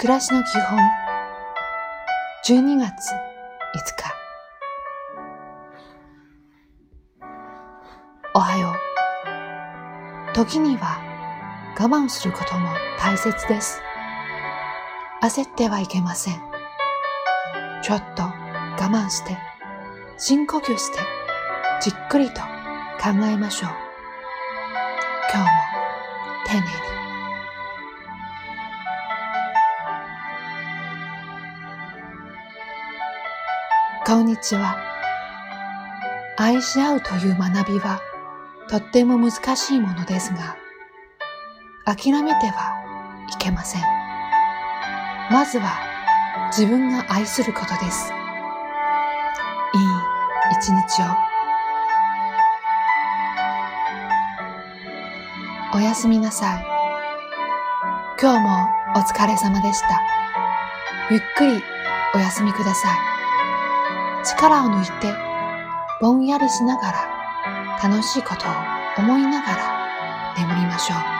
暮らしの基本。12月5日。おはよう。時には我慢することも大切です。焦ってはいけません。ちょっと我慢して深呼吸してじっくりと考えましょう。今日も丁寧に。こんにちは。愛し合うという学びはとっても難しいものですが、諦めてはいけません。まずは自分が愛することです。いい一日を。おやすみなさい。今日もお疲れ様でした。ゆっくりお休みください。力を抜いてぼんやりしながら楽しいことを思いながら眠りましょう。